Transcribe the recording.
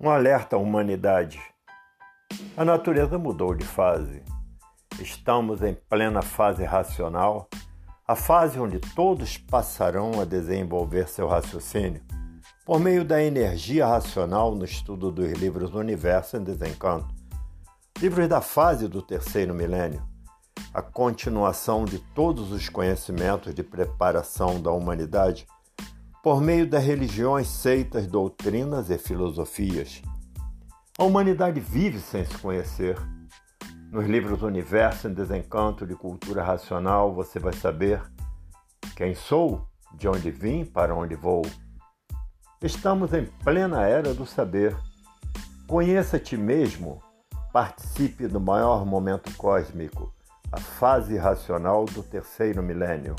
Um alerta à humanidade. A natureza mudou de fase. Estamos em plena fase racional, a fase onde todos passarão a desenvolver seu raciocínio por meio da energia racional no estudo dos livros Universo em Desencanto. Livros da fase do terceiro milênio, a continuação de todos os conhecimentos de preparação da humanidade por meio das religiões, seitas, doutrinas e filosofias. A humanidade vive sem se conhecer. Nos livros Universo em Desencanto de Cultura Racional, você vai saber quem sou, de onde vim, para onde vou. Estamos em plena era do saber. Conheça ti mesmo, participe do maior momento cósmico, a fase racional do terceiro milênio.